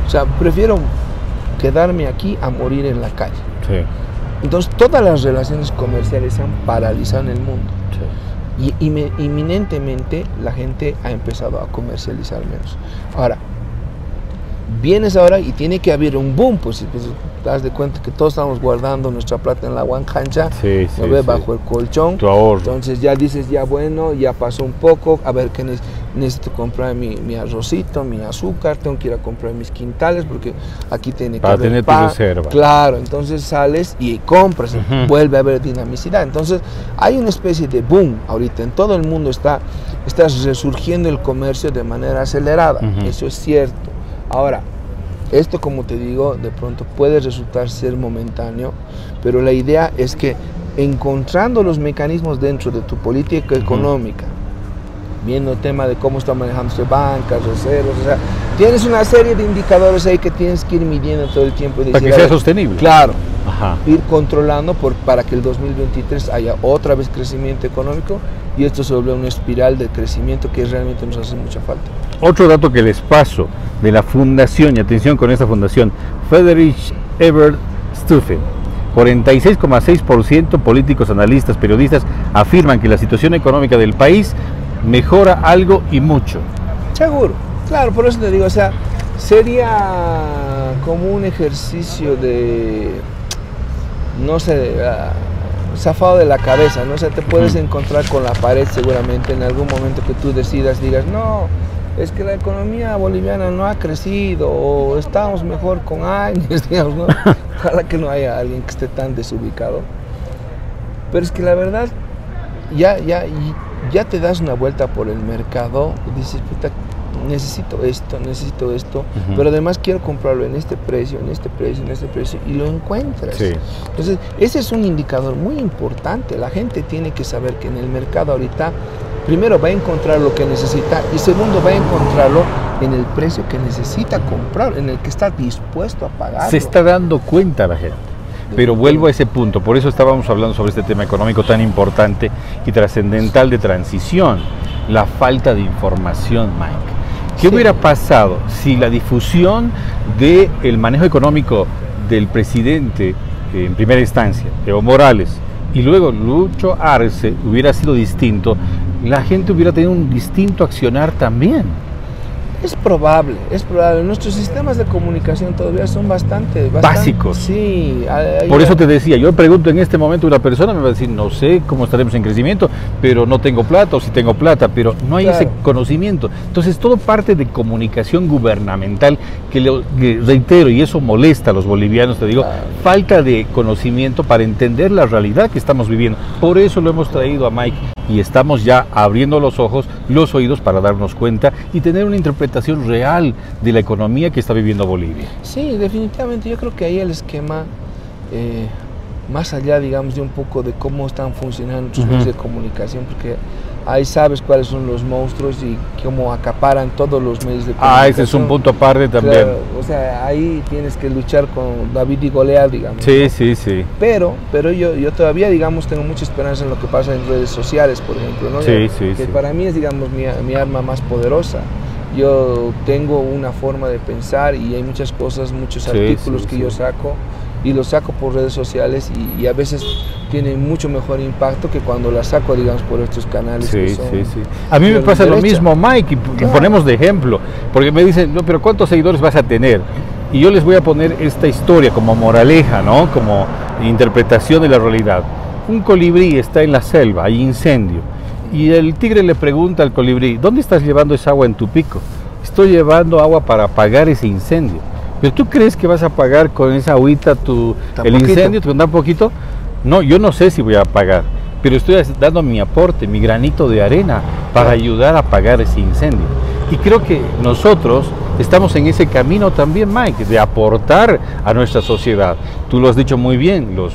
O sea, prefiero quedarme aquí a morir en la calle. sí, Entonces, todas las relaciones comerciales se han paralizado en el mundo. sí. y inminentemente la gente ha empezado a comercializar menos. Ahora, vienes ahora y tiene que haber un boom, pues, pues te das de cuenta que todos estamos guardando nuestra plata en la guancancha, sí, sí, bajo el colchón. Tu ahorro. Entonces ya dices, ya bueno, ya pasó un poco, a ver qué necesito comprar mi, mi, arrocito, mi azúcar, tengo que ir a comprar mis quintales porque aquí tiene Para que tener tu reserva. Claro, entonces sales y compras, vuelve a haber dinamicidad. Entonces hay una especie de boom ahorita, en todo el mundo está, está resurgiendo el comercio de manera acelerada, eso es cierto. Ahora, esto, como te digo, de pronto puede resultar ser momentáneo, pero la idea es que encontrando los mecanismos dentro de tu política económica, viendo el tema de cómo está manejándose bancas, reservas, o sea, tienes una serie de indicadores ahí que tienes que ir midiendo todo el tiempo. Y para que sea sostenible. Claro. Ir controlando por, para que el 2023 haya otra vez crecimiento económico y esto se vuelva una espiral de crecimiento que realmente nos hace mucha falta. Otro dato que les paso de la fundación, y atención con esta fundación, Friedrich Ebert Stuffen, 46,6% políticos, analistas, periodistas afirman que la situación económica del país mejora algo y mucho. Seguro, claro, por eso te digo, o sea, sería como un ejercicio de, no sé, ah, zafado de la cabeza, ¿no? O sea, te puedes encontrar con la pared seguramente en algún momento que tú decidas, digas, no, es que la economía boliviana no ha crecido o estamos mejor con años, digamos, ¿no? Ojalá que no haya alguien que esté tan desubicado. Pero es que la verdad, ya, ya, ya te das una vuelta por el mercado y dices, puta, necesito esto, necesito esto, pero además quiero comprarlo en este precio, en este precio, en este precio, y lo encuentras. Entonces, ese es un indicador muy importante. La gente tiene que saber que en el mercado ahorita primero va a encontrar lo que necesita y segundo va a encontrarlo en el precio que necesita comprar, en el que está dispuesto a pagar. Se está dando cuenta la gente. Pero vuelvo a ese punto, por eso estábamos hablando sobre este tema económico tan importante y trascendental de transición, la falta de información, Mike. ¿Qué hubiera pasado si la difusión del manejo económico del presidente en primera instancia, Evo Morales, y luego Lucho Arce hubiera sido distinto, la gente hubiera tenido un distinto accionar también. Es probable, es probable. Nuestros sistemas de comunicación todavía son bastante, básicos. Sí. Por eso te decía, yo pregunto en este momento una persona me va a decir, no sé cómo estaremos en crecimiento, pero no tengo plata o si tengo plata, pero no hay ese conocimiento. Entonces todo parte de comunicación gubernamental que, le, reitero y eso molesta a los bolivianos, te digo, falta de conocimiento para entender la realidad que estamos viviendo. Por eso lo hemos traído a Mike y estamos ya abriendo los ojos, los oídos para darnos cuenta y tener una interpretación real de la economía que está viviendo Bolivia. Sí, definitivamente. Yo creo que ahí el esquema, eh, más allá, digamos, de un poco de cómo están funcionando los medios de comunicación, porque ahí sabes cuáles son los monstruos y cómo acaparan todos los medios de comunicación. Ah, ese es un punto aparte también. o sea, ahí tienes que luchar con David y Goliat, digamos. Sí, sí, sí. Pero, pero yo, yo todavía, digamos, tengo mucha esperanza en lo que pasa en redes sociales, por ejemplo, ¿no? Sí, sí, que para mí es, digamos, mi, mi arma más poderosa yo tengo una forma de pensar y hay muchas cosas, muchos artículos que yo saco y los saco por redes sociales y, a veces tienen mucho mejor impacto que cuando las saco, digamos, por estos canales. Sí, sí, sí. A mí me pasa lo mismo, Mike, y ponemos de ejemplo, porque me dicen, no, pero ¿cuántos seguidores vas a tener? Y yo les voy a poner esta historia como moraleja, ¿no? Como interpretación de la realidad. Un colibrí está en la selva, hay incendio, y el tigre le pregunta al colibrí, ¿dónde estás llevando esa agua en tu pico? Estoy llevando agua para apagar ese incendio. Pero tú crees que vas a apagar con esa agüita tu, el incendio, te un poquito. No, yo no sé si voy a apagar, pero estoy dando mi aporte, mi granito de arena para ayudar a apagar ese incendio. Y creo que nosotros estamos en ese camino también, Mike, de aportar a nuestra sociedad. Tú lo has dicho muy bien, los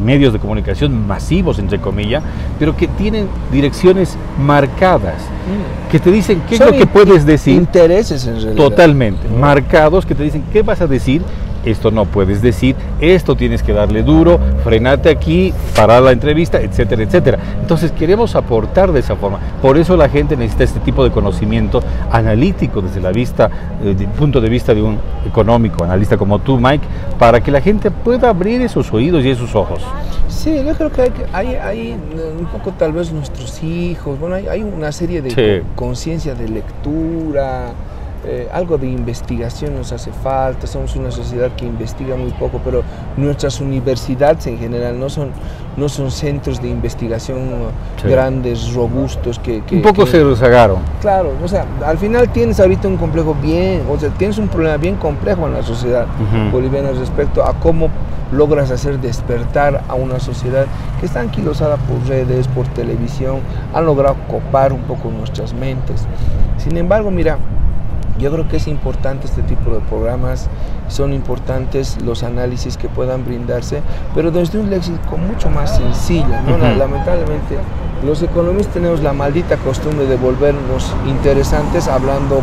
medios de comunicación masivos, entre comillas, pero que tienen direcciones marcadas, mm. que te dicen qué es lo que puedes decir. Intereses en realidad. Totalmente, marcados, que te dicen qué vas a decir esto no puedes decir, esto tienes que darle duro, frenate aquí, parar la entrevista, etcétera, etcétera. Entonces queremos aportar de esa forma. Por eso la gente necesita este tipo de conocimiento analítico desde la vista, eh, del punto de vista de un económico, analista como tú, Mike, para que la gente pueda abrir esos oídos y esos ojos. Sí, yo creo que hay, hay, hay un poco tal vez nuestros hijos, bueno, hay, hay una serie de Sí. conciencia de lectura, eh, algo de investigación nos hace falta, somos una sociedad que investiga muy poco, pero nuestras universidades en general no son, no son centros de investigación Sí. grandes, robustos, que... que- Un poco que- se rezagaron. Claro, o sea, al final tienes ahorita un complejo bien, o sea, tienes un problema bien complejo en la sociedad boliviana respecto a cómo logras hacer despertar a una sociedad que está anquilosada por redes, por televisión, han logrado copar un poco nuestras mentes. Sin embargo, mira, yo creo que es importante este tipo de programas, son importantes los análisis que puedan brindarse, pero desde un léxico mucho más sencillo. ¿no? La- Ujú. Lamentablemente, los economistas tenemos la maldita costumbre de volvernos interesantes hablando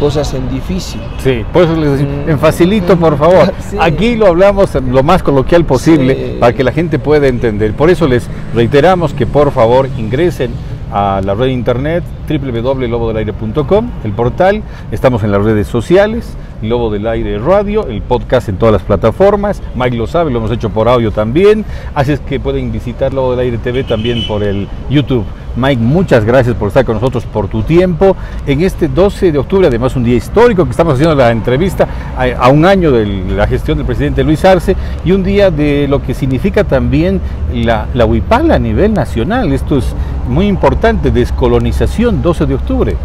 cosas en difícil. Sí, por eso les decimos, Mm. en facilito, por favor. Sí. Aquí lo hablamos lo más coloquial posible Sí. para que la gente pueda entender. Por eso les reiteramos que por favor ingresen a la red de internet www.lobodelaire.com, el portal. Estamos en las redes sociales, Lobo del Aire Radio, el podcast en todas las plataformas. Mike lo sabe, lo hemos hecho por audio también. Así es que pueden visitar Lobo del Aire TV también por el YouTube. Mike, muchas gracias por estar con nosotros, por tu tiempo. En este 12 de octubre, además un día histórico, que estamos haciendo la entrevista a, un año de la gestión del presidente Luis Arce y un día de lo que significa también la, la huipala a nivel nacional. Esto es muy importante, descolonización, 12 de octubre.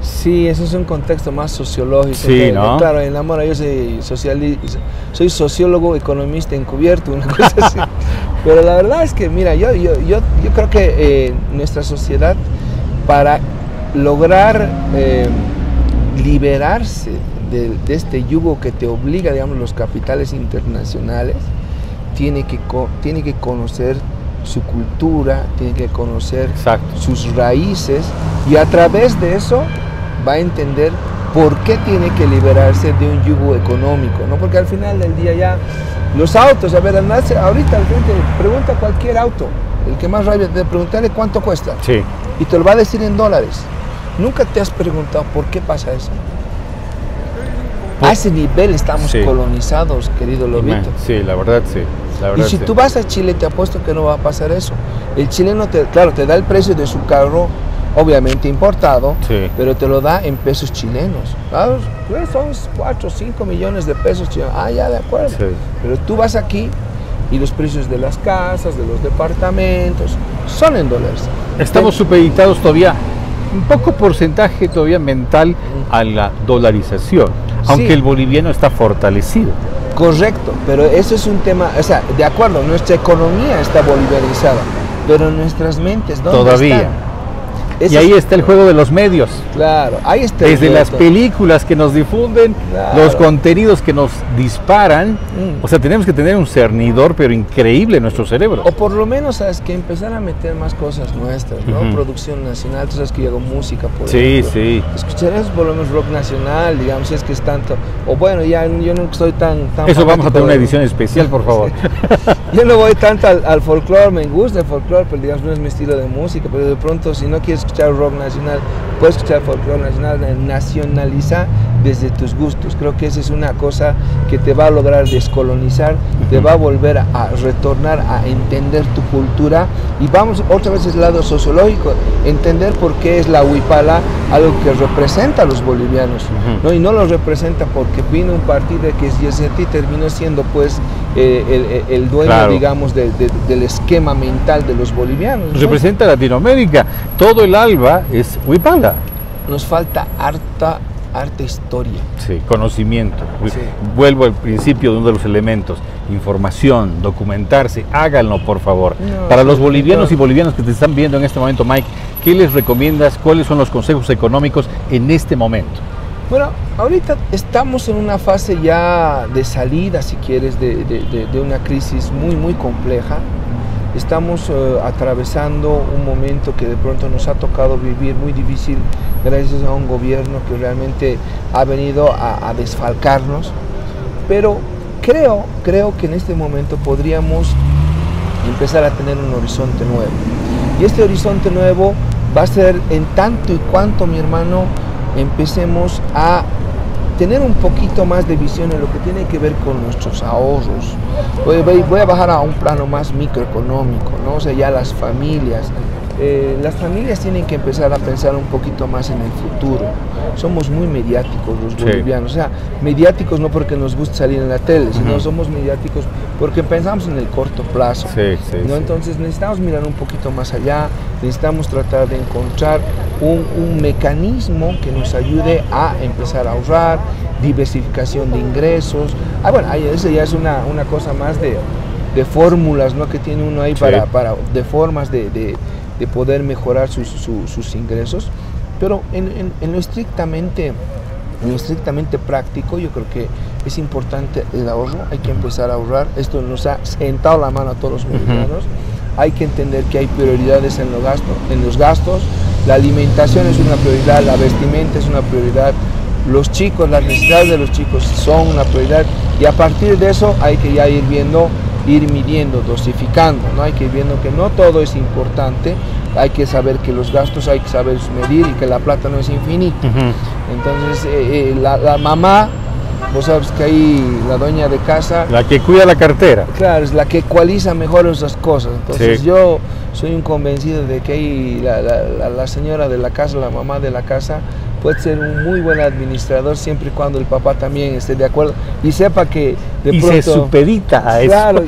Sí, eso es un contexto más sociológico. Sí, que- ¿no? Claro, en la mora yo soy, soy sociólogo, economista encubierto, una cosa así. Pero la verdad es que, mira, yo, yo, yo, yo creo que eh, nuestra sociedad, para lograr eh, liberarse de, de este yugo que te obliga, digamos, los capitales internacionales, tiene que, tiene que conocer su cultura, tiene que conocer Exacto. sus raíces y a través de eso va a entender por qué tiene que liberarse de un yugo económico, ¿no? Porque al final del día ya los autos, a ver, ahorita al frente, pregunta cualquier auto, el que más rabia de preguntarle cuánto cuesta Sí. y te lo va a decir en dólares. Nunca te has preguntado por qué pasa eso. A ese nivel estamos Sí. colonizados, querido Lobito. Sí, la verdad sí. La Y si sí. tú vas a Chile, te apuesto que no va a pasar eso. El chileno, te, claro, te da el precio de su carro, obviamente importado, Sí. pero te lo da en pesos chilenos. Pues son 4 o 5 millones de pesos chilenos. Ah, ya, de acuerdo. Pero tú vas aquí y los precios de las casas, de los departamentos, son en dólares. Estamos supeditados todavía, un poco porcentaje todavía mental a la dolarización, aunque Sí. el boliviano está fortalecido. Correcto, pero eso es un tema, o sea, de acuerdo, nuestra economía está bolivianizada, pero nuestras mentes. Todavía. Y ahí está el juego de los medios. Claro, ahí está. el Desde las películas que nos difunden, Claro. los contenidos que nos disparan. Mm. O sea, tenemos que tener un cernidor, pero increíble en nuestro cerebro. O por lo menos, ¿sabes? Que empezar a meter más cosas nuestras, ¿no? Ujú. Producción nacional, tú sabes que yo hago música, por Sí, ejemplo. sí. Escucharás por lo menos rock nacional, digamos, si es que es tanto. O bueno, ya yo no soy tan. tan Eso vamos a tener una edición especial, por favor. Yo no voy tanto al, al folclore, me gusta el folclore, pero digamos no es mi estilo de música, pero de pronto si no quieres escuchar rock nacional, puedes escuchar folclore nacional, nacionaliza desde tus gustos. Creo que esa es una cosa que te va a lograr descolonizar, te va a volver a, retornar a entender tu cultura y vamos otra vez al lado sociológico, entender por qué es la huipala algo que representa a los bolivianos. ¿no? y no lo representa porque vino un partido que es Yesetti terminó siendo pues eh, el, el- dueño, Claro. digamos, de- de- del esquema mental de los bolivianos. ¿no? Representa Latinoamérica. Todo el alba es huipala. Nos falta harta, harta historia. Sí, conocimiento. Sí. Vuelvo al principio de uno de los elementos. Información, documentarse, háganlo por favor. No, Para los bolivianos y bolivianas que te están viendo en este momento, Mike, ¿qué les recomiendas? ¿Cuáles son los consejos económicos en este momento? Bueno, ahorita estamos en una fase ya de salida, si quieres, de, de- de- de una crisis muy, muy compleja. Estamos eh, atravesando un momento que de pronto nos ha tocado vivir muy difícil gracias a un gobierno que realmente ha venido a, a desfalcarnos. Pero creo, creo que en este momento podríamos empezar a tener un horizonte nuevo. Y este horizonte nuevo va a ser en tanto y cuanto, mi hermano, empecemos a tener un poquito más de visión en lo que tiene que ver con nuestros ahorros. Voy, a bajar a un plano más microeconómico, ¿no? O sea, ya las familias, eh, las familias tienen que empezar a pensar un poquito más en el futuro. Somos muy mediáticos los bolivianos, o sea, mediáticos no porque nos guste salir en la tele, sino somos mediáticos porque pensamos en el corto plazo. ¿no? Entonces necesitamos mirar un poquito más allá, necesitamos tratar de encontrar un, un mecanismo que nos ayude a empezar a ahorrar, diversificación de ingresos. Ah, bueno, eso ya es una, una cosa más de, de fórmulas ¿no? que tiene uno ahí para, para, de formas de, de de poder mejorar sus, sus ingresos, pero en, en, lo estrictamente, en lo estrictamente práctico yo creo que es importante el ahorro, hay que empezar a ahorrar, esto nos ha sentado la mano a todos los mexicanos, hay que entender que hay prioridades en los, gastos, en los gastos, la alimentación es una prioridad, la vestimenta es una prioridad, los chicos, las necesidades de los chicos son una prioridad. Y a partir de eso hay que ya ir viendo ir midiendo, dosificando, ¿no? Hay que ir viendo que no todo es importante, hay que saber que los gastos hay que saber medir y que la plata no es infinita. Entonces, eh, eh, la, mamá, vos sabes que ahí la dueña de casa... La que cuida la cartera. Claro, es la que ecualiza mejor esas cosas. Entonces yo soy un convencido de que ahí la señora de la casa, la mamá de la casa, puede ser un muy buen administrador siempre y cuando el papá también esté de acuerdo y sepa que de y se supedita a eso. Claro,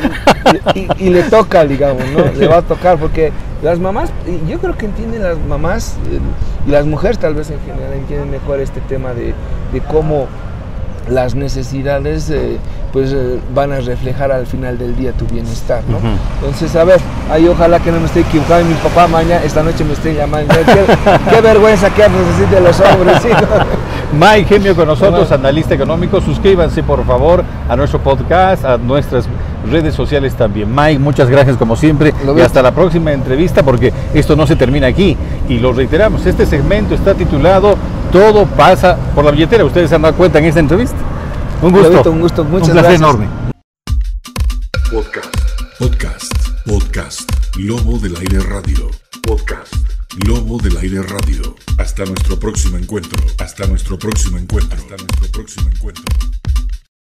y, le toca, digamos, ¿no? Le va a tocar porque las mamás, yo creo que entienden las mamás eh, y las mujeres tal vez en general entienden mejor este tema de, de cómo las necesidades eh, pues eh, van a reflejar al final del día tu bienestar, ¿no? Entonces, a ver, ahí ojalá que no me esté equivocando mi papá mañana, esta noche me esté llamando. Qué, vergüenza que así de los hombres, ¿sí? Mike Gemio con nosotros, analista económico. Suscríbanse por favor a nuestro podcast, a nuestras redes sociales también. Mike, muchas gracias como siempre y hasta la próxima entrevista porque esto no se termina aquí. Y lo reiteramos, este segmento está titulado Todo pasa por la billetera. Ustedes se han dado cuenta en esta entrevista. Un gusto. un gusto. Muchas un placer enorme. Podcast. Podcast. Podcast. Lobo del Aire Radio. Podcast. Lobo del Aire Radio. Hasta nuestro próximo encuentro. Hasta nuestro próximo encuentro. Hasta nuestro próximo encuentro.